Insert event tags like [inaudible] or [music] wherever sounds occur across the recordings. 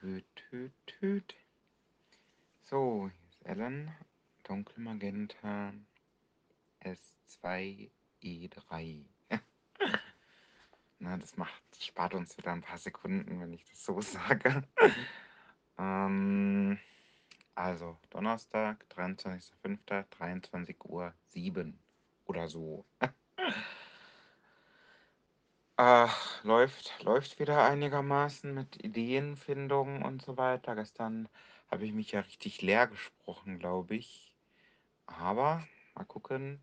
Tüt, tüt, tüt. So, hier ist Ellen. Dunkelmagenta S2E3. [laughs] Na, das macht, spart uns wieder ein paar Sekunden, wenn ich das so [laughs] sage. ähm, also, Donnerstag, 23.05., 23 Uhr 7 oder so. [laughs] Äh, läuft, läuft wieder einigermaßen mit Ideenfindung und so weiter. Gestern habe ich mich ja richtig leer gesprochen, glaube ich. Aber mal gucken.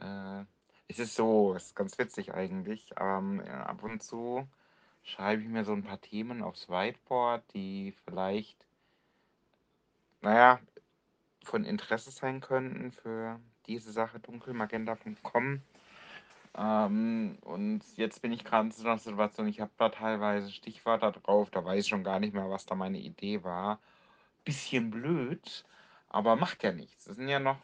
Äh, es ist so, es ist ganz witzig eigentlich. Ähm, ja, ab und zu schreibe ich mir so ein paar Themen aufs Whiteboard, die vielleicht, naja, von Interesse sein könnten für diese Sache dunkelmagenta.com. Ähm, und jetzt bin ich gerade in so einer Situation, ich habe da teilweise Stichwörter drauf, da weiß ich schon gar nicht mehr, was da meine Idee war. Bisschen blöd, aber macht ja nichts. Es sind ja noch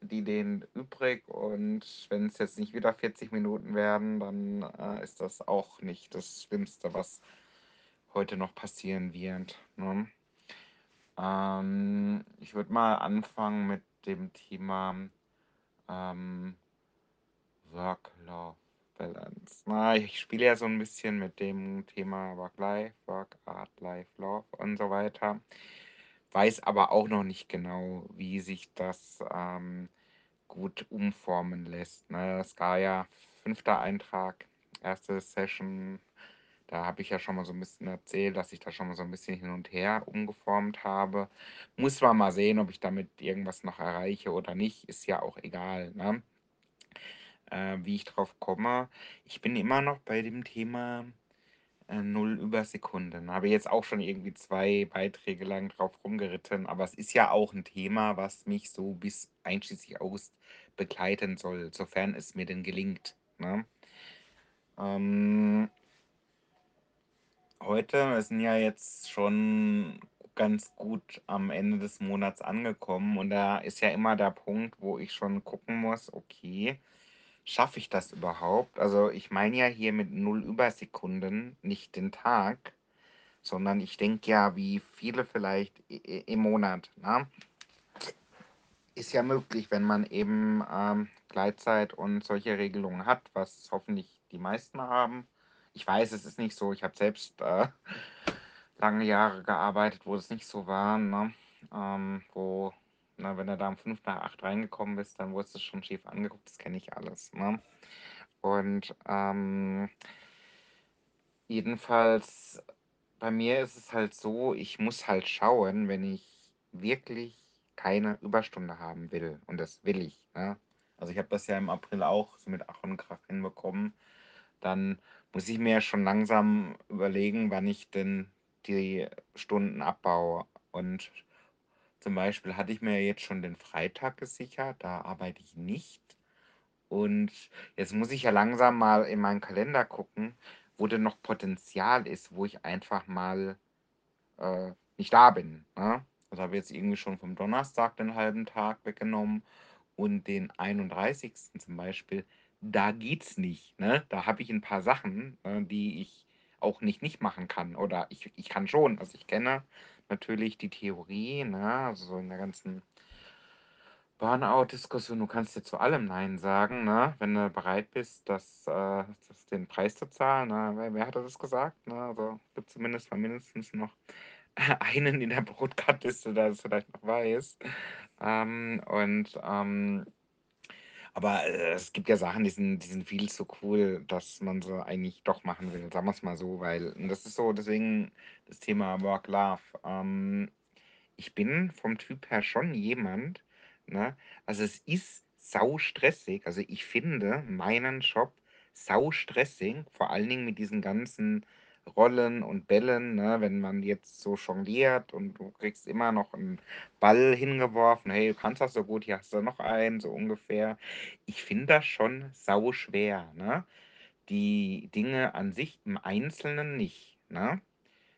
die Ideen übrig und wenn es jetzt nicht wieder 40 Minuten werden, dann äh, ist das auch nicht das Schlimmste, was heute noch passieren wird. Ne? Ähm, ich würde mal anfangen mit dem Thema ähm, Work-Love-Balance. Na, ich spiele ja so ein bisschen mit dem Thema Work-Life, Work-Art, Life-Love und so weiter. Weiß aber auch noch nicht genau, wie sich das ähm, gut umformen lässt. Ne? Es war ja fünfter Eintrag, erste Session. Da habe ich ja schon mal so ein bisschen erzählt, dass ich da schon mal so ein bisschen hin und her umgeformt habe. Muss man mal sehen, ob ich damit irgendwas noch erreiche oder nicht. Ist ja auch egal. Ne? Äh, wie ich drauf komme. Ich bin immer noch bei dem Thema äh, 0 über Sekunden. Habe jetzt auch schon irgendwie zwei Beiträge lang drauf rumgeritten, aber es ist ja auch ein Thema, was mich so bis einschließlich August begleiten soll, sofern es mir denn gelingt. Ne? Ähm, heute, wir sind ja jetzt schon ganz gut am Ende des Monats angekommen und da ist ja immer der Punkt, wo ich schon gucken muss, okay, schaffe ich das überhaupt? Also ich meine ja hier mit 0 Übersekunden nicht den Tag, sondern ich denke ja, wie viele vielleicht im Monat. Ne? Ist ja möglich, wenn man eben ähm, Gleitzeit und solche Regelungen hat, was hoffentlich die meisten haben. Ich weiß, es ist nicht so. Ich habe selbst äh, [laughs] lange Jahre gearbeitet, wo es nicht so war, ne? ähm, wo na, wenn du da um 5 nach 8 reingekommen bist, dann wurdest du schon schief angeguckt, das kenne ich alles. Ne? Und ähm, jedenfalls, bei mir ist es halt so, ich muss halt schauen, wenn ich wirklich keine Überstunde haben will. Und das will ich. Ne? Also ich habe das ja im April auch so mit Ach und Krach hinbekommen. Dann muss ich mir schon langsam überlegen, wann ich denn die Stunden abbaue. Und zum Beispiel hatte ich mir jetzt schon den Freitag gesichert, da arbeite ich nicht. Und jetzt muss ich ja langsam mal in meinen Kalender gucken, wo denn noch Potenzial ist, wo ich einfach mal äh, nicht da bin. Ne? Also habe ich jetzt irgendwie schon vom Donnerstag den halben Tag weggenommen und den 31. zum Beispiel, da geht's nicht. Ne? Da habe ich ein paar Sachen, äh, die ich auch nicht nicht machen kann. Oder ich, ich kann schon. Also ich kenne natürlich die Theorie, ne? also so in der ganzen Burnout-Diskussion, du kannst dir zu allem Nein sagen, ne? wenn du bereit bist, das, äh, das den Preis zu zahlen. Ne? Wer, wer hat das gesagt? Ne? Also gibt zumindest mal mindestens noch [laughs] einen in der Brotkartliste, der es vielleicht noch weiß. Ähm, und ähm, aber äh, es gibt ja Sachen, die sind, die sind viel zu cool, dass man sie eigentlich doch machen will. Sagen wir es mal so, weil und das ist so, deswegen das Thema Work-Life. Ähm, ich bin vom Typ her schon jemand, ne? Also es ist sau stressig. Also ich finde meinen Job sau stressig, vor allen Dingen mit diesen ganzen Rollen und Bällen, ne? Wenn man jetzt so jongliert und du kriegst immer noch einen Ball hingeworfen, hey, du kannst das so gut, hier hast du noch einen, so ungefähr. Ich finde das schon sau schwer, ne? Die Dinge an sich im Einzelnen nicht, ne?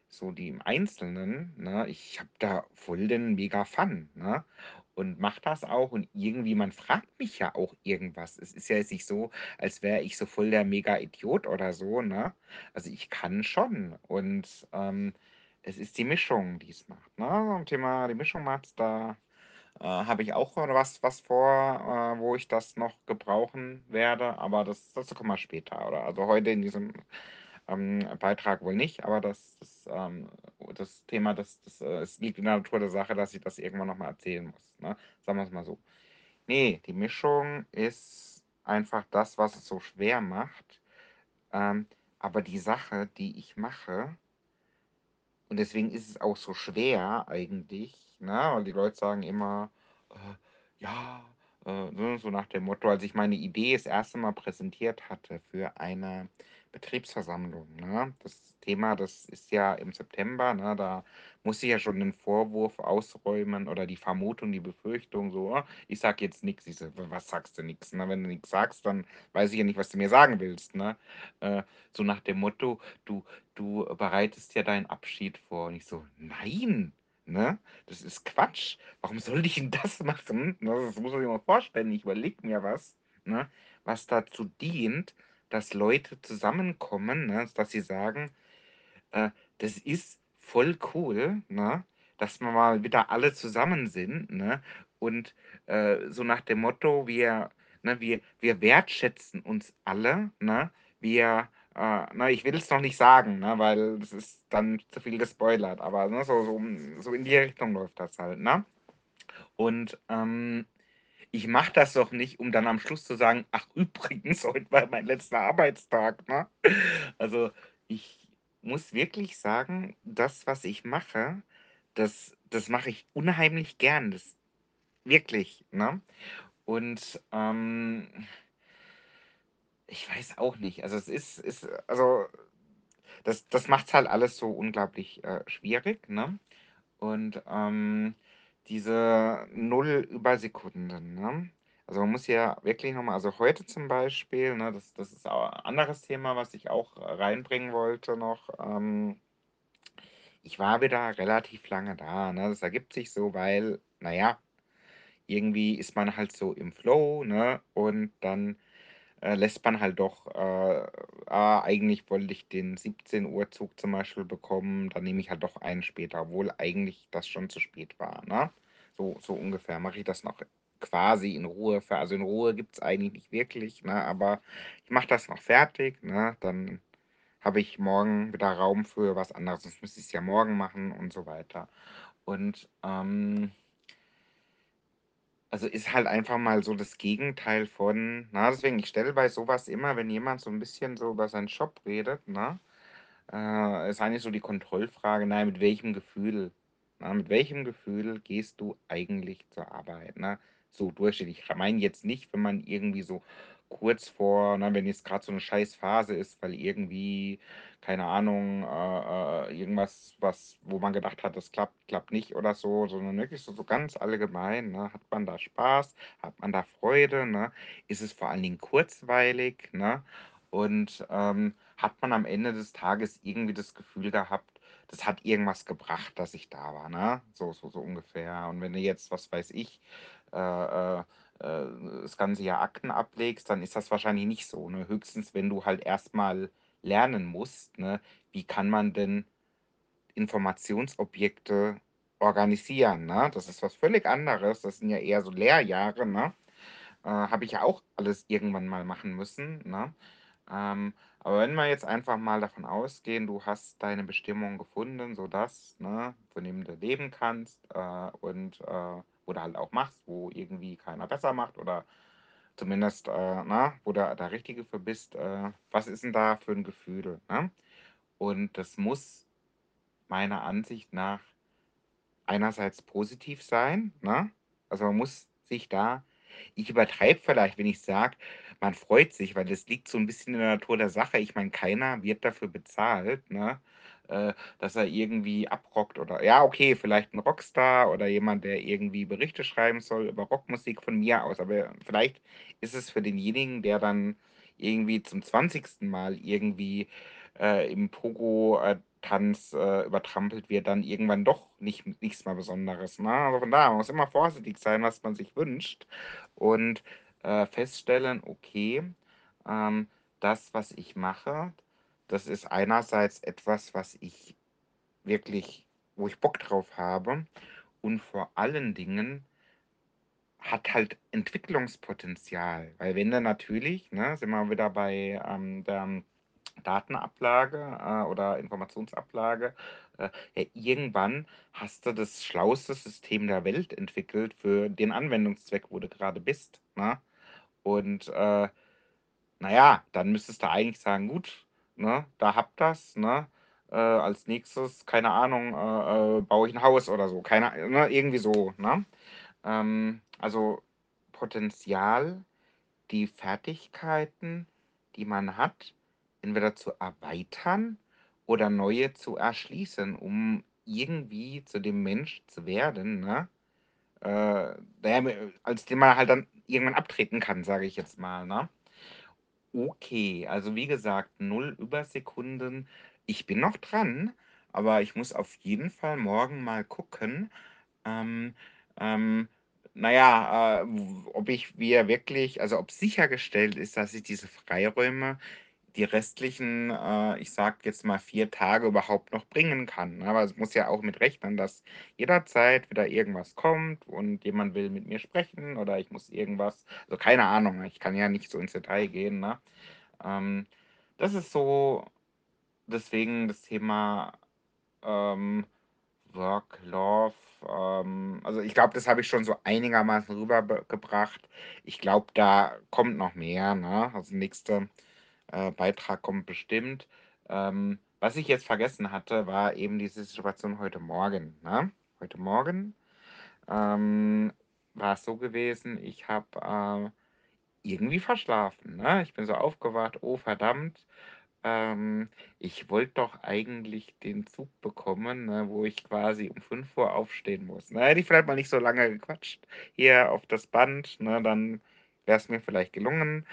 So die im Einzelnen, ne, ich habe da voll den mega Fun, ne? Und mache das auch und irgendwie man fragt mich ja auch irgendwas. Es ist ja jetzt nicht so, als wäre ich so voll der Mega-Idiot oder so, ne? Also ich kann schon und ähm, es ist die Mischung, die es macht, ne? Zum Thema die Mischung macht's, da, äh, habe ich auch was was vor, äh, wo ich das noch gebrauchen werde, aber das dazu kommen wir später, oder also heute in diesem, ähm, Beitrag wohl nicht, aber das das, ähm das Thema, das das, äh es liegt in der Natur der Sache, dass ich das irgendwann noch mal erzählen muss, ne? Sagen wir's mal so. Ne, die Mischung ist einfach das, was es so schwer macht, ähm, aber die Sache, die ich mache und deswegen ist es auch so schwer eigentlich, ne? Weil die Leute sagen immer, äh, ja, äh, so nach dem Motto, als ich meine Idee das erste Mal präsentiert hatte für eine Betriebsversammlung, ne? Das Thema, das ist ja im September, ne? Da muss ich ja schon den Vorwurf ausräumen oder die Vermutung, die Befürchtung so: „Ah, ich sage jetzt nix.“ Ich so: „W was sagst du nix, ne? Wenn du nix sagst, dann weiß ich ja nicht, was du mir sagen willst“, ne? Äh, so nach dem Motto: „Du du bereitest ja deinen Abschied vor.“ Und ich so: „Nein, ne? Das ist Quatsch. Warum soll ich denn das machen?“ Ne, das muss man sich mal vorstellen. Ich überlege mir was, ne, was dazu dient, dass Leute zusammenkommen, ne, dass sie sagen, äh, das ist voll cool, ne, dass wir mal wieder alle zusammen sind, ne? Und, äh, so nach dem Motto, wir ne, wir wir wertschätzen uns alle, ne? Wir, äh ne, ich will's noch nicht sagen, ne, weil das ist dann zu viel gespoilert, aber, ne, so so so in die Richtung läuft das halt, ne? Und, ähm, ich mache das doch nicht, um dann am Schluss zu sagen: „Ach [laughs] übrigens, heute war mein letzter Arbeitstag“, ne? Also, ich muss wirklich sagen, das, was ich mache, das das mache ich unheimlich gern, das wirklich, ne? Und, ähm ich weiß auch nicht. Also, es ist ist also, das das macht's halt alles so unglaublich, äh, schwierig, ne? Und, ähm, diese 0 Übersekunden, ne? Also, man muss ja wirklich noch mal also, heute zum Beispiel, ne, das das ist a anderes Thema, was ich auch reinbringen wollte noch, ähm ich war wieder relativ lange da, ne? Das ergibt sich so, weil, na ja, irgendwie ist man halt so im Flow, ne? Und dann, äh, lässt man halt doch, äh ah, eigentlich wollte ich den 17:00 Zug zum Beispiel bekommen, dann nehme ich halt doch einen später, obwohl eigentlich das schon zu spät war, ne? So so ungefähr mache ich das noch quasi in Ruhe fe also, in Ruhe gibt's eigentlich nicht wirklich, ne, aber ich mache das noch fertig, ne? Dann habe ich morgen wieder Raum für was anderes, sonst müsste ich's ja morgen machen und so weiter. Und, ähm also, ist halt einfach mal so das Gegenteil von na, deswegen, ich stelle bei so was immer, wenn jemand so 'n bisschen so über seinen Job redet, ne, äh, ist eigentlich so die Kontrollfrage: „Na ja, mit welchem Gefühl ne, mit welchem Gefühl gehst du eigentlich zur Arbeit“, ne? So durchschnittlich. Ich meine jetzt nicht, wenn man irgendwie so kurz vor ne, wenn jetzt grad so 'ne Scheißphase ist, weil irgendwie, keine Ahnung, äh, äh, irgendwas, was wo man gedacht hat, das klappt, klappt nicht oder so, sondern wirklich so so ganz allgemein, ne? Hat man da Spaß? Hat man da Freude, ne? Ist es vor allen Dingen kurzweilig, ne? Und, ähm, hat man am Ende des Tages irgendwie das Gefühl gehabt, das hat irgendwas gebracht, dass ich da war, ne? So so so ungefähr. Und wenn du jetzt, was weiß ich, äh, äh, äh, das ganze Jahr Akten ablegst, dann ist das wahrscheinlich nicht so, ne? Höchstens, wenn du halt erst mal lernen musst, ne, wie kann man denn Informationsobjekte organisieren, ne? Das ist was völlig anderes. Das sind ja eher so Lehrjahre, ne? Äh, habe ich ja auch alles irgendwann mal machen müssen, ne? Ähm, aber wenn wir jetzt einfach mal davon ausgehen, du hast deine Bestimmung gefunden, sodass ne, von dem du leben kannst, äh, und, äh oder halt auch machst, wo irgendwie keiner besser macht oder zumindest, äh, ne, wo du der Richtige für bist, äh, was ist 'n da für 'n Gefühl, ne? Und das muss meiner Ansicht nach einerseits positiv sein, ne? Also, man muss sich da ich übertreibe vielleicht, wenn ich sage, man freut sich, weil das liegt so 'n bisschen in der Natur der Sache. Ich meine, keiner wird dafür bezahlt, ne, äh, dass er irgendwie abrockt oder ja, okay, vielleicht 'n Rockstar oder jemand, der irgendwie Berichte schreiben soll über Rockmusik von mir aus, aber vielleicht ist es für denjenigen, der dann irgendwie zum 20. Mal irgendwie, äh, im Pogo, äh, Tanz, äh, übertrampelt wird, dann irgendwann doch nicht nichts mehr Besonderes, ne? Also, von daher, man muss immer vorsichtig sein, was man sich wünscht und, äh, feststellen: „Okay, ähm, das, was ich mache, das ist einerseits etwas, was ich wirklich wo ich Bock drauf habe und vor allen Dingen hat halt Entwicklungspotenzial, weil wenn du natürlich, ne, sind wir wieder bei, ähm, der Datenablage, äh, oder Informationsablage, äh, ja, irgendwann hast du das schlauste System der Welt entwickelt für den Anwendungszweck, wo du gerade bist, ne? Und, äh, na ja, dann müsstest du eigentlich sagen: „Gut, ne, da habt das, ne? Äh, als Nächstes, keine Ahnung, äh, äh, baue ich ein Haus oder so.“ Keine ne, irgendwie so, ne? Ähm, also Potenzial, die Fertigkeiten, die man hat, entweder zu erweitern oder neue zu erschließen, um irgendwie zu dem Mensch zu werden, ne? Äh, als den man halt dann irgendwann abtreten kann, sage ich jetzt mal, ne? Okay, also wie gesagt, null Übersekunden. Ich bin noch dran, aber ich muss auf jeden Fall morgen mal gucken, ähm, ähm, na ja, äh, ob ich mir wirklich also, ob sichergestellt ist, dass ich diese Freiräume die restlichen, äh, ich sage jetzt mal 4 Tage überhaupt noch bringen kann, ne? Aber es muss ja auch mit rechnen, dass jederzeit wieder irgendwas kommt und jemand will mit mir sprechen oder ich muss irgendwas also, keine Ahnung, ne? Ich kann ja nicht so ins Detail gehen, ne? Ähm, das ist so deswegen das Thema, ähm Work, Love, ähm, also ich glaube, das habe ich schon so einigermaßen rübergebracht. Ich glaube, da kommt noch mehr, ne? Also nächster äh, Beitrag kommt bestimmt. Ähm, was ich jetzt vergessen hatte, war eben diese Situation heute Morgen, ne? Heute Morgen ähm, war es so gewesen, ich habe äh, irgendwie verschlafen, ne? Ich bin so aufgewacht, oh verdammt, ähm, ich wollte doch eigentlich den Zug bekommen, ne, wo ich quasi um fünf Uhr aufstehen muss. Ne, hätte ich vielleicht mal nicht so lange gequatscht hier auf das Band, ne, dann wäre es mir vielleicht gelungen.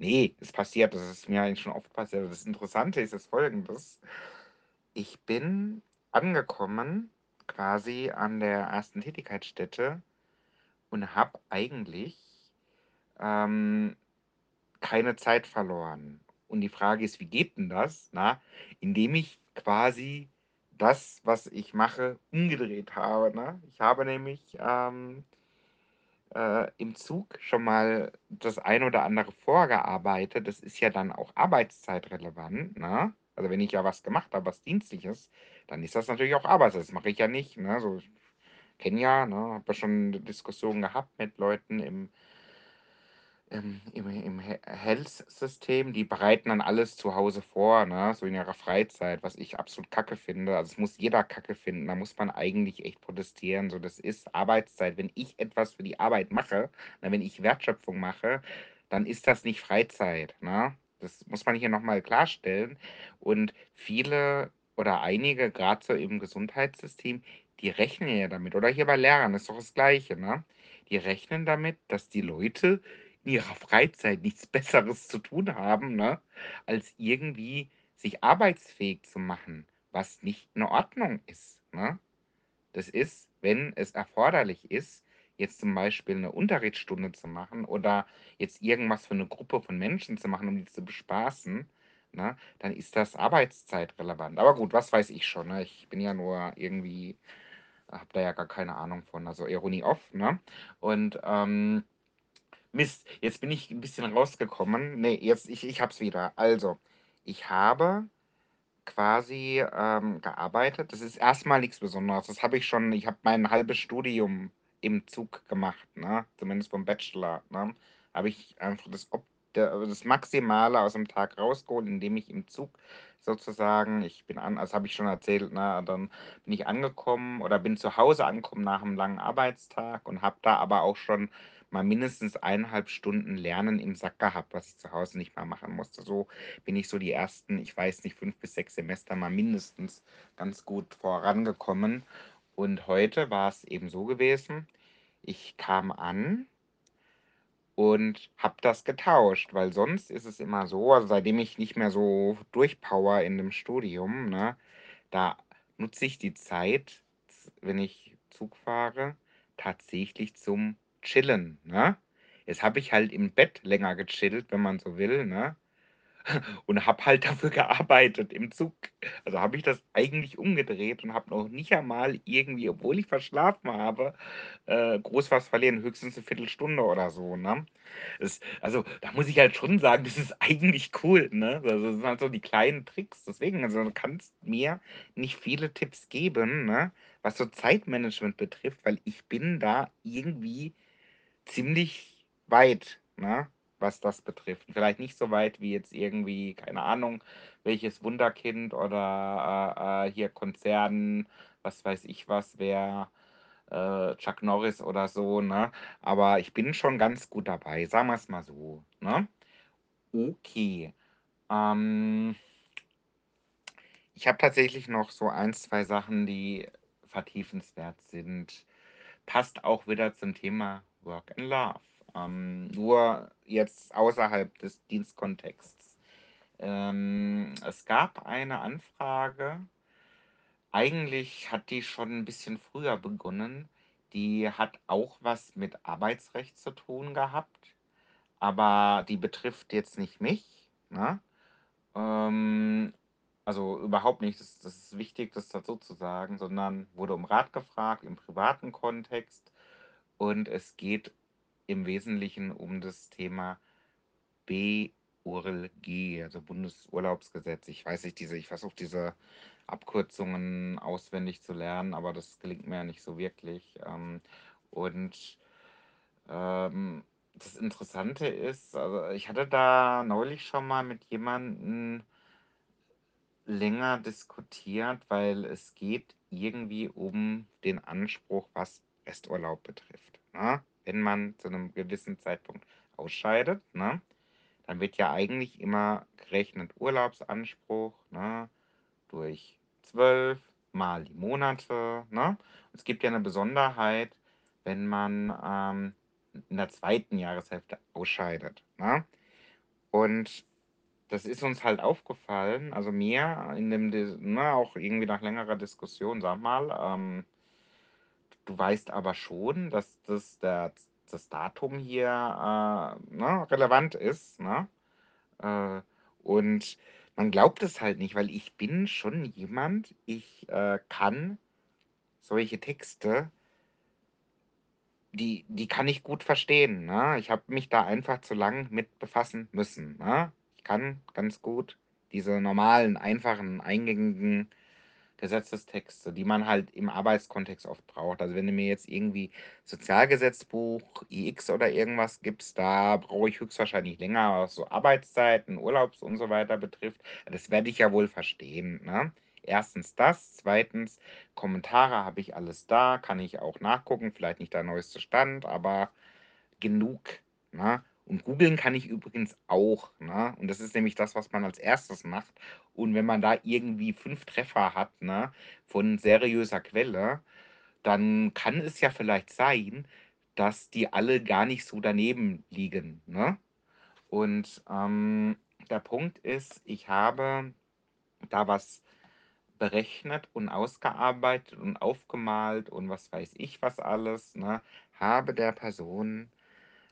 Ne, es passiert, das ist mir eigentlich schon oft passiert. Das Interessante ist jetzt Folgendes: Ich bin angekommen quasi an der ersten Tätigkeitsstätte und habe eigentlich, ähm keine Zeit verloren. Und die Frage ist, wie geht denn das, na? Indem ich quasi das, was ich mache, umgedreht habe, ne? Ich habe nämlich, ähm, äh, im Zug schon mal das ein oder andere vorgearbeitet. Das ist ja dann auch arbeitszeitrelevant, ne? Also, wenn ich ja was gemacht habe, was Dienstliches, dann ist das natürlich auch Arbeitszeit. Das mache ich ja nicht, ne? So, ich kenne ja, ne, habe ja schon Diskussionen gehabt mit Leuten im im im im He Health-System, die bereiten dann alles zu Hause vor, ne, so in ihrer Freizeit, was ich absolut Kacke finde. Also, das muss jeder Kacke finden. Da muss man eigentlich echt protestieren. So, das ist Arbeitszeit. Wenn ich etwas für die Arbeit mache, ne, wenn ich Wertschöpfung mache, dann ist das nicht Freizeit, ne? Das muss man hier noch mal klarstellen. Und viele oder einige, gerade so im Gesundheitssystem, die rechnen ja damit oder hier bei Lehrern ist doch das Gleiche, ne? Die rechnen damit, dass die Leute in ihrer Freizeit nichts Besseres zu tun haben, ne, als irgendwie sich arbeitsfähig zu machen, was nicht in Ordnung ist, ne? Das ist, wenn es erforderlich ist, jetzt zum Beispiel eine Unterrichtsstunde zu machen oder jetzt irgendwas für eine Gruppe von Menschen zu machen, um die zu bespaßen, ne, dann ist das arbeitszeitrelevant. Aber gut, was weiß ich schon, ne? Ich bin ja nur irgendwie habe da ja gar keine Ahnung von, also Ironie off, ne? Und, ähm Mist, jetzt bin ich ein bisschen rausgekommen. Ne, jetzt ich ich habe es wieder. Also, ich habe quasi, ähm, gearbeitet. Das ist erstmal nichts Besonderes. Das habe ich schon ich habe mein halbes Studium im Zug gemacht, ne? Zumindest vom Bachelor, ne? Habe ich einfach das op der das Maximale aus dem Tag rausgeholt, indem ich im Zug sozusagen ich bin an das habe ich schon erzählt, ne? Dann bin ich angekommen oder bin zu Hause angekommen nach einem langen Arbeitstag und habe da aber auch schon mal mindestens eineinhalb Stunden Lernen im Sack gehabt, was ich zu Hause nicht mehr machen musste. So bin ich so die ersten, ich weiß nicht, 5 bis 6 Semester mal mindestens ganz gut vorangekommen. Und heute war es eben so gewesen, ich kam an und habe das getauscht, weil sonst ist es immer so, also seitdem ich nicht mehr so durchpower in dem Studium, ne, da nutze ich die Zeit, wenn ich Zug fahre, tatsächlich zum Chillen, ne? Jetzt habe ich halt im Bett länger gechillt, wenn man so will, ne? [laughs] und habe halt dafür gearbeitet im Zug. Also habe ich das eigentlich umgedreht und habe noch nicht einmal irgendwie, obwohl ich verschlafen habe, äh, groß was verlieren, höchstens eine Viertelstunde oder so, ne? Das also, da muss ich halt schon sagen, das ist eigentlich cool, ne? Das sind halt so die kleinen Tricks. Deswegen, also, du kannst mir nicht viele Tipps geben, ne, was so Zeitmanagement betrifft, weil ich bin da irgendwie ziemlich weit, ne, was das betrifft. Vielleicht nicht so weit wie jetzt irgendwie, keine Ahnung, welches Wunderkind oder, äh, äh, hier Konzern, was weiß ich was, wer, äh, Chuck Norris oder so, ne? Aber ich bin schon ganz gut dabei, sagen wir es mal so, ne? Okay. Ähm ich habe tatsächlich noch so ein, 2 Sachen, die vertiefenswert sind. Passt auch wieder zum Thema Work and Love. Ähm, nur jetzt außerhalb des Dienstkontexts. Ähm, es gab eine Anfrage, eigentlich hat die schon ein bisschen früher begonnen. Die hat auch was mit Arbeitsrecht zu tun gehabt, aber die betrifft jetzt nicht mich, ne? Ähm, also überhaupt nicht, das das ist wichtig, das dazu zu sagen, sondern wurde um Rat gefragt im privaten Kontext und es geht im Wesentlichen um das Thema BURLG, also Bundesurlaubsgesetz. Ich weiß nicht, diese ich versuche diese Abkürzungen auswendig zu lernen, aber das gelingt mir ja nicht so wirklich. Ähm, und, ähm, das Interessante ist, also ich hatte da neulich schon mal mit jemandem länger diskutiert, weil es geht irgendwie um den Anspruch, was Resturlaub betrifft, ne? Wenn man zu einem gewissen Zeitpunkt ausscheidet, ne, dann wird ja eigentlich immer gerechnet Urlaubsanspruch, ne, durch 12 mal die Monate, ne? Es gibt ja eine Besonderheit, wenn man, ähm, in der zweiten Jahreshälfte ausscheidet, ne? Und das ist uns halt aufgefallen, also mir in dem ne, auch irgendwie nach längerer Diskussion: „Sag mal, ähm, du weißt aber schon, dass das der das Datum hier, äh, ne, relevant ist, ne?“ Äh, und man glaubt es halt nicht, weil ich bin schon jemand, ich, äh, kann solche Texte die die kann ich gut verstehen, ne? Ich habe mich da einfach zu lang mit befassen müssen, ne? Ich kann ganz gut diese normalen, einfachen, eingängigen Gesetzestexte, die man halt im Arbeitskontext oft braucht. Also, wenn du mir jetzt irgendwie Sozialgesetzbuch IX oder irgendwas gibst, da brauche ich höchstwahrscheinlich länger, was so Arbeitszeiten, Urlaubs und so weiter betrifft. Das werde ich ja wohl verstehen, ne? Erstens das, zweitens Kommentare habe ich alles da, kann ich auch nachgucken, vielleicht nicht der neueste Stand, aber genug, ne? Und googeln kann ich übrigens auch, ne? Und das ist nämlich das, was man als Erstes macht. Und wenn man da irgendwie 5 Treffer hat, ne, von seriöser Quelle, dann kann es ja vielleicht sein, dass die alle gar nicht so daneben liegen, ne? Und, ähm, der Punkt ist, ich habe da was berechnet und ausgearbeitet und aufgemalt und was weiß ich was alles, ne? Habe der Person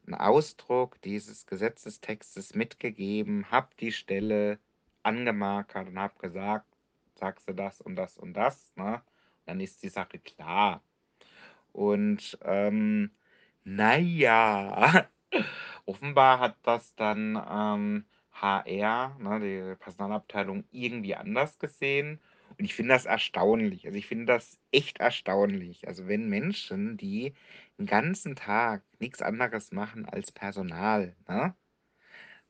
'n Ausdruck dieses Gesetzestextes mitgegeben, habe die Stelle angemarkert und habe gesagt: „Sagst du das und das und das“, ne? Dann ist die Sache klar. Und, ähm, na [laughs] offenbar hat das dann, ähm, HR, ne, die Personalabteilung irgendwie anders gesehen und ich finde das erstaunlich. Also, ich finde das echt erstaunlich. Also, wenn Menschen, die 'n ganzen Tag nix anderes machen als Personal, ne?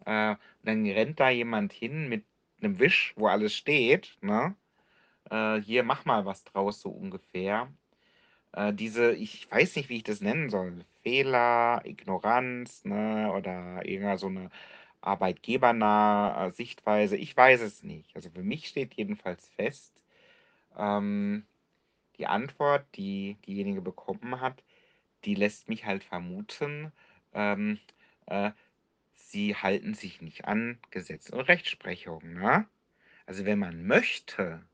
Äh, und dann rennt da jemand hin mit 'nem Wisch, wo alles steht, ne? Äh: „Hier, mach mal was draus“, so ungefähr. Äh, diese ich weiß nicht, wie ich das nennen soll, Fehler, Ignoranz, ne, oder irgendeiner so 'ne arbeitgebernahe, äh, Sichtweise. Ich weiß es nicht. Also, für mich steht jedenfalls fest, ähm, die Antwort, die diejenige bekommen hat, die lässt mich halt vermuten, ähm, äh, sie halten sich nicht an Gesetz und Rechtsprechung, ne? Also, wenn man möchte,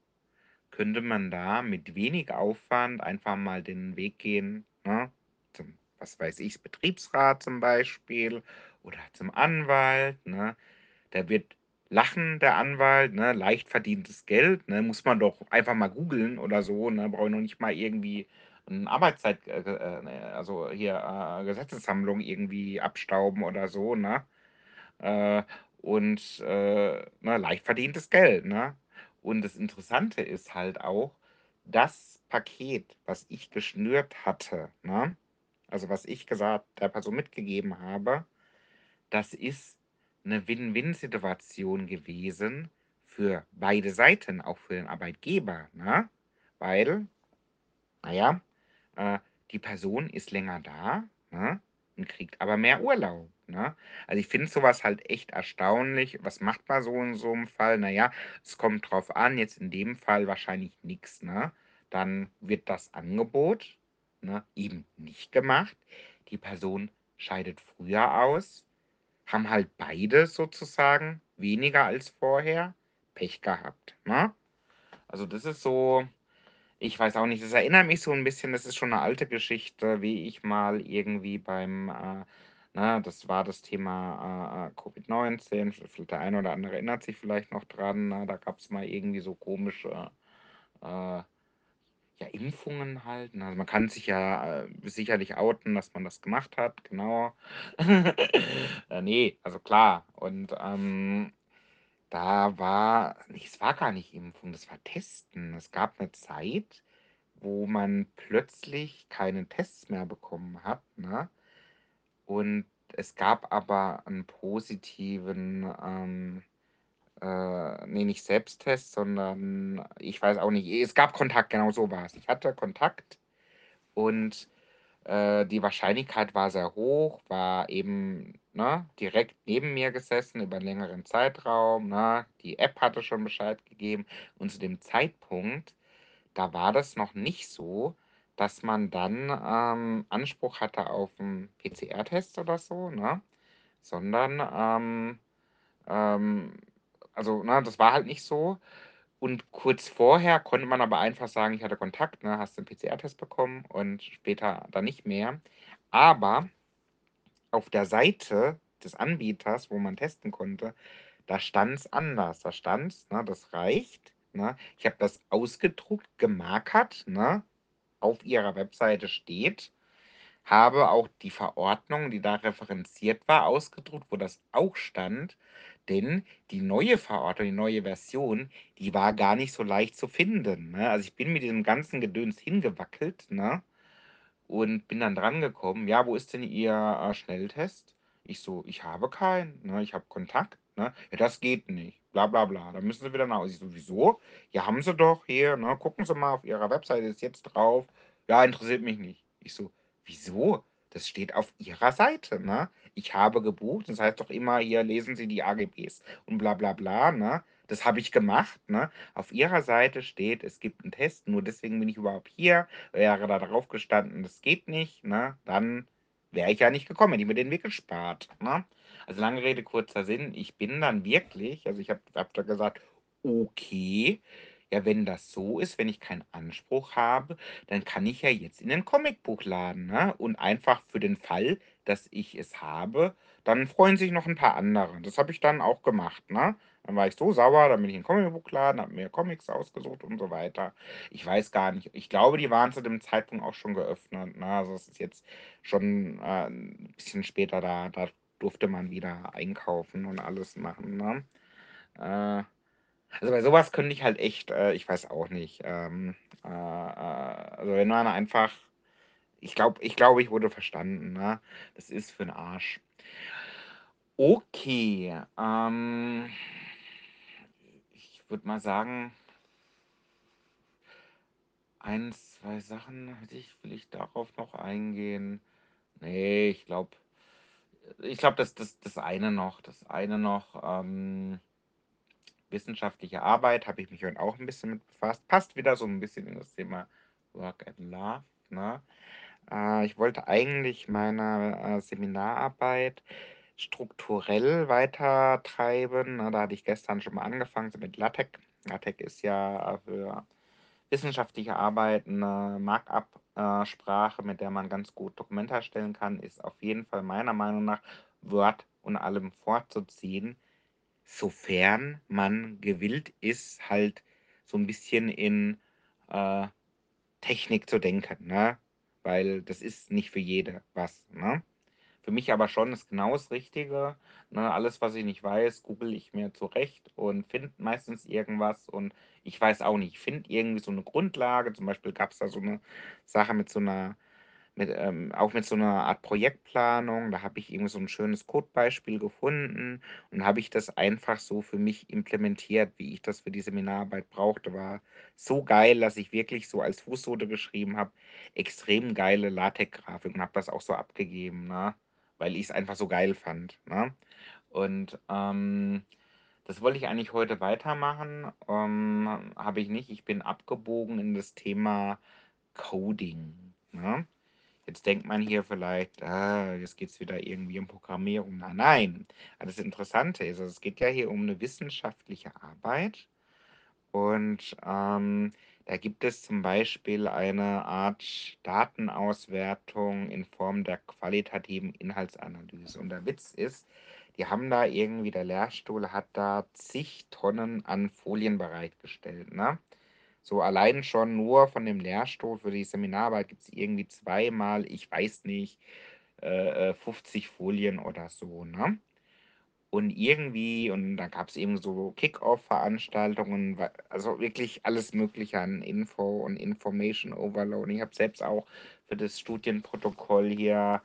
könnte man da mit wenig Aufwand einfach mal den Weg gehen, ne, zum, was weiß ich, Betriebsrat zum Beispiel oder zum Anwalt, ne? Der wird lachen, der Anwalt, ne? Leicht verdientes Geld, ne? Muss man doch einfach mal googeln oder so, ne? Brauche ich noch nicht mal irgendwie eine Arbeitszeit, äh, äh, also hier äh, Gesetzessammlung irgendwie abstauben oder so, ne? Äh, und äh, ne, leicht verdientes Geld, ne? Und das Interessante ist halt auch, das Paket, was ich geschnürt hatte, ne? Also was ich gesagt, der Person mitgegeben habe, das ist eine Win-Win-Situation gewesen für beide Seiten, auch für den Arbeitgeber, ne? Weil, naja, äh, die Person ist länger da, ne? Und kriegt aber mehr Urlaub, ne? Also ich finde sowas halt echt erstaunlich. Was macht man so in so einem Fall? Naja, es kommt drauf an, jetzt in dem Fall wahrscheinlich nichts, ne? Dann wird das Angebot, ne, eben nicht gemacht. Die Person scheidet früher aus, haben halt beide sozusagen weniger als vorher Pech gehabt, ne? Also das ist so, ich weiß auch nicht, das erinnert mich so ein bisschen, das ist schon eine alte Geschichte, wie ich mal irgendwie beim, äh, ne, das war das Thema äh, äh Covid-19, der eine oder andere erinnert sich vielleicht noch dran, ne, da gab es mal irgendwie so komische äh, ja, Impfungen halt. Ne? Also man kann sich ja äh, sicherlich outen, dass man das gemacht hat, genau. [laughs] äh, nee, also klar. Und ähm, da war, nee, es war gar nicht Impfung, das war Testen. Es gab eine Zeit, wo man plötzlich keine Tests mehr bekommen hat, ne? Und es gab aber einen positiven ähm, äh, ne, nicht Selbsttest, sondern ich weiß auch nicht. Es gab Kontakt, genau so war es. Ich hatte Kontakt und äh, die Wahrscheinlichkeit war sehr hoch, war eben ne, direkt neben mir gesessen über einen längeren Zeitraum. Ne? Die App hatte schon Bescheid gegeben und zu dem Zeitpunkt, da war das noch nicht so, dass man dann ähm, Anspruch hatte auf einen PCR-Test oder so, ne? sondern ähm, ähm, also, ne, das war halt nicht so. Und kurz vorher konnte man aber einfach sagen, ich hatte Kontakt, ne, hast den PCR-Test bekommen und später dann nicht mehr. Aber auf der Seite des Anbieters, wo man testen konnte, da stand es anders. Da stand es, ne, das reicht. Ne? Ich habe das ausgedruckt, gemarkert, ne? Auf ihrer Webseite steht, habe auch die Verordnung, die da referenziert war, ausgedruckt, wo das auch stand. Denn die neue Verordnung, die neue Version, die war gar nicht so leicht zu finden. Ne? Also ich bin mit diesem ganzen Gedöns hingewackelt ne? und bin dann dran gekommen. Ja, wo ist denn Ihr äh, Schnelltest? Ich so, ich habe keinen. Ne? Ich habe Kontakt. Ne? Ja, das geht nicht. Bla bla bla. Da müssen Sie wieder nach Hause. Ich so, wieso? Ja, haben Sie doch hier. Ne? Gucken Sie mal auf Ihrer Webseite, ist jetzt drauf. Ja, interessiert mich nicht. Ich so, wieso? Das steht auf Ihrer Seite, ne? Ich habe gebucht, das heißt doch immer, hier lesen Sie die AGBs und bla bla bla, ne? Das habe ich gemacht, ne? Auf Ihrer Seite steht, es gibt einen Test, nur deswegen bin ich überhaupt hier. Wäre da drauf gestanden, das geht nicht, ne? Dann wäre ich ja nicht gekommen, hätte ich mir den Weg gespart, ne? Also lange Rede, kurzer Sinn, ich bin dann wirklich, also ich habe hab da gesagt, okay, ja, wenn das so ist, wenn ich keinen Anspruch habe, dann kann ich ja jetzt in den Comicbuchladen, ne? Und einfach für den Fall, dass ich es habe, dann freuen sich noch ein paar andere. Das habe ich dann auch gemacht, ne? Dann war ich so sauer, dann bin ich in den Comicbuchladen, habe mir Comics ausgesucht und so weiter. Ich weiß gar nicht. Ich glaube, die waren zu dem Zeitpunkt auch schon geöffnet. Ne? Also es ist jetzt schon äh, ein bisschen später da. Da durfte man wieder einkaufen und alles machen. Ne? Äh, also bei sowas könnte ich halt echt, äh, ich weiß auch nicht. Ähm, äh, äh, also wenn man einfach, ich glaube, ich glaube, ich wurde verstanden. Ne? Das ist für 'n Arsch. Okay, ähm, ich würde mal sagen, ein, zwei Sachen hätte ich. Will ich darauf noch eingehen? Nee, ich glaube, ich glaube, das, das, das eine noch, das eine noch. Ähm, wissenschaftliche Arbeit habe ich mich heute auch ein bisschen mit befasst. Passt wieder so ein bisschen in das Thema Work and Love. Ne? Äh, ich wollte eigentlich meine äh, Seminararbeit strukturell weiter treiben. Ne? Da hatte ich gestern schon mal angefangen so mit LaTeX. LaTeX ist ja für wissenschaftliche Arbeit eine Markup-Sprache, mit der man ganz gut Dokumente erstellen kann, ist auf jeden Fall meiner Meinung nach Word und allem vorzuziehen sofern man gewillt ist, halt so 'n bisschen in, äh, Technik zu denken, ne? Weil das ist nicht für jede was, ne? Für mich aber schon ist genau das Richtige, ne? Alles, was ich nicht weiß, google ich mir zurecht und finde meistens irgendwas und ich weiß auch nicht, ich finde irgendwie so 'ne Grundlage. Zum Beispiel gab's da so 'ne Sache mit so 'ner mit, ähm auch mit so 'ner Art Projektplanung. Da habe ich irgendwie so 'n schönes Codebeispiel gefunden und habe ich das einfach so für mich implementiert, wie ich das für die Seminararbeit brauchte. War so geil, dass ich wirklich so als Fußnote geschrieben habe: „Extrem geile LaTeX-Grafik“ und habe das auch so abgegeben, ne, weil ich's einfach so geil fand, ne? Und, ähm, das wollte ich eigentlich heute weitermachen, ähm, habe ich nicht. Ich bin abgebogen in das Thema Coding, ne? Jetzt denkt man hier vielleicht: „Ah, jetzt geht's wieder irgendwie um Programmierung.“ Nein, nein. Das Interessante ist, also, es geht ja hier um 'ne wissenschaftliche Arbeit und, ähm, da gibt es zum Beispiel eine Art Datenauswertung in Form der qualitativen Inhaltsanalyse. Und der Witz ist, die haben da irgendwie der Lehrstuhl hat da zig Tonnen an Folien bereitgestellt, ne? So allein schon nur von dem Lehrstuhl für die Seminararbeit gibt's irgendwie zweimal, ich weiß nicht, äh, äh, 50 Folien oder so, ne? Und irgendwie und da gab's eben so Kick-Off-Veranstaltungen, also, wirklich alles Mögliche an Info und Information Overload. Ich habe selbst auch für das Studienprotokoll hier,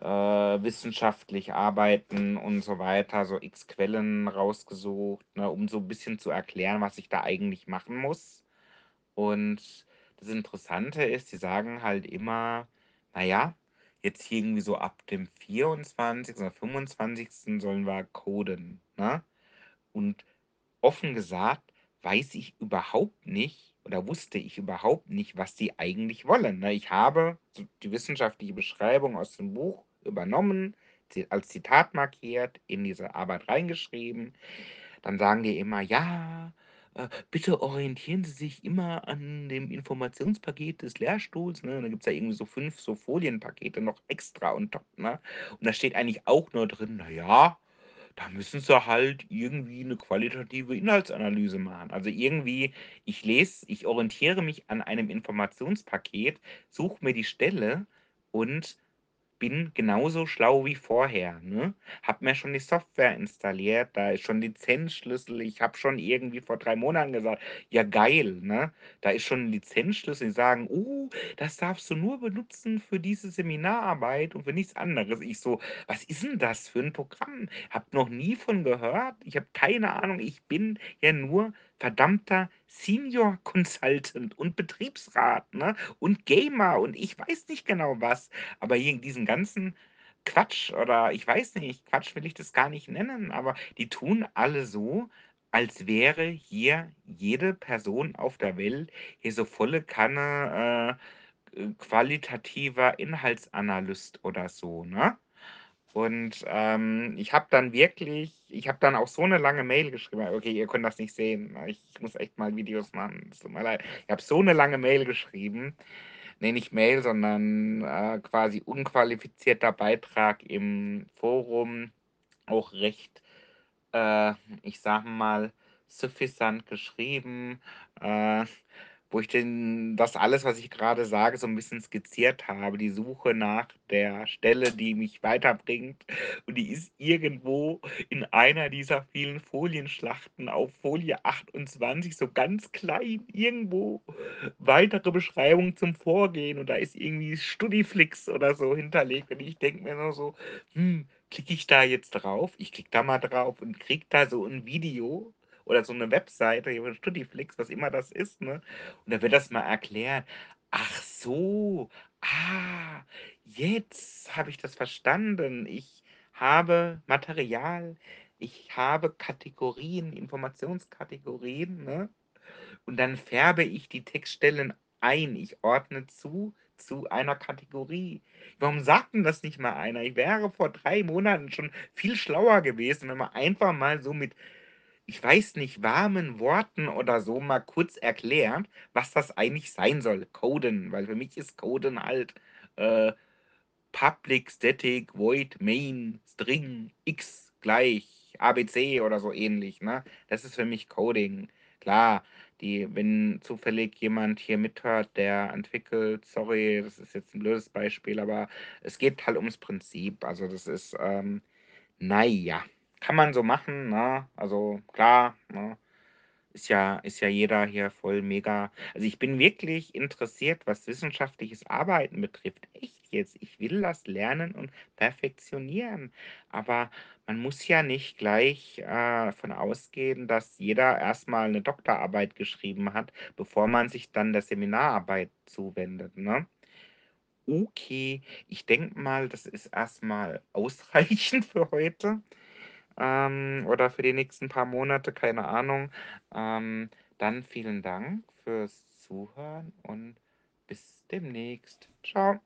äh, wissenschaftlich arbeiten und so weiter, so X Quellen rausgesucht, ne, um so 'n bisschen zu erklären, was ich da eigentlich machen muss. Und das Interessante ist, die sagen halt immer: „Na ja, jetzt irgendwie so ab dem 24. oder 25. sollen wir coden“, ne? Und offen gesagt weiß ich überhaupt nicht oder wusste ich überhaupt nicht, was die eigentlich wollen, ne? Ich habe die wissenschaftliche Beschreibung aus dem Buch übernommen, als Zitat markiert, in diese Arbeit reingeschrieben. Dann sagen die immer: „Ja, äh, bitte orientieren Sie sich immer an dem Informationspaket des Lehrstuhls“, ne? Und dann gibt's da irgendwie so 5 so Folienpakete noch extra on top, ne? Und da steht eigentlich auch nur drin: „Na ja, da müssen Sie halt irgendwie 'ne qualitative Inhaltsanalyse machen.“ Also, irgendwie ich lese ich orientiere mich an einem Informationspaket, suche mir die Stelle und bin genauso schlau wie vorher, ne? Habe mir schon die Software installiert, da ist schon Lizenzschlüssel. Ich habe schon irgendwie vor 3 Monaten gesagt: „Ja geil“, ne? Da ist schon 'n Lizenzschlüssel. Die sagen: „Oh, das darfst du nur benutzen für diese Seminararbeit und für nichts anderes.“ Ich so: „Was ist 'n das für 'n Programm? Habe noch nie von gehört. Ich habe keine Ahnung. Ich bin ja nur verdammter Senior Consultant und Betriebsrat, ne, und Gamer und ich weiß nicht genau was.“ Aber hier in diesem ganzen Quatsch oder ich weiß nicht, Quatsch will ich das gar nicht nennen, aber die tun alle so, als wäre hier jede Person auf der Welt hier so volle Kanne, äh, äh, qualitativer Inhaltsanalyst oder so, ne? Und, ähm, ich habe dann wirklich ich habe dann auch so 'ne lange Mail geschrieben okay, ihr könnt das nicht sehen, ne? Ich muss echt mal Videos machen. Es tut mir leid. Ich habe so 'ne lange Mail geschrieben. Ne, nicht Mail, sondern, äh, quasi unqualifizierter Beitrag im Forum, auch recht, äh, ich sage mal, süffisant geschrieben, äh, wo ich den das alles, was ich grade sage, so 'n bisschen skizziert habe. Die Suche nach der Stelle, die mich weiterbringt und die ist irgendwo in einer dieser vielen Folienschlachten auf Folie 28 so ganz klein irgendwo weitere Beschreibung zum Vorgehen und da ist irgendwie Studiflix oder so hinterlegt und ich denke mir nur so: „Hm, klicke ich da jetzt drauf?“ Ich klicke da mal drauf und kriege da so 'n Video oder so 'ne Webseite Studiflix, was immer das ist, ne? Und da wird das mal erklärt. Ach so, ah, jetzt habe ich das verstanden. Ich habe Material, ich habe Kategorien, Informationskategorien, ne? Und dann färbe ich die Textstellen ein. Ich ordne zu zu einer Kategorie. Warum sagt denn das nicht mal einer? Ich wäre vor 3 Monaten schon viel schlauer gewesen, wenn man einfach mal so mit, ich weiß nicht, warmen Worten oder so mal kurz erklärt, was das eigentlich sein soll, coden, weil für mich ist coden halt, äh, Public Static Void Main String X gleich ABC oder so ähnlich, ne? Das ist für mich Coding. Klar, die wenn zufällig jemand hier mithört, der entwickelt sorry, das ist jetzt 'n blödes Beispiel, aber es geht halt ums Prinzip. Also, das ist, ähm na ja, kann man so machen, ne? Also, klar, ne? Ist ja ist ja jeder hier voll mega also, ich bin wirklich interessiert, was wissenschaftliches Arbeiten betrifft. Echt jetzt. Ich will das lernen und perfektionieren. Aber man muss ja nicht gleich, äh, davon ausgehen, dass jeder erst mal 'ne Doktorarbeit geschrieben hat, bevor man sich dann der Seminararbeit zuwendet, ne? Okay, ich denke mal, das ist erst mal [laughs] ausreichend für heute, ähm, oder für die nächsten paar Monate, keine Ahnung. Ähm, dann vielen Dank fürs Zuhören und bis demnächst. Tschau.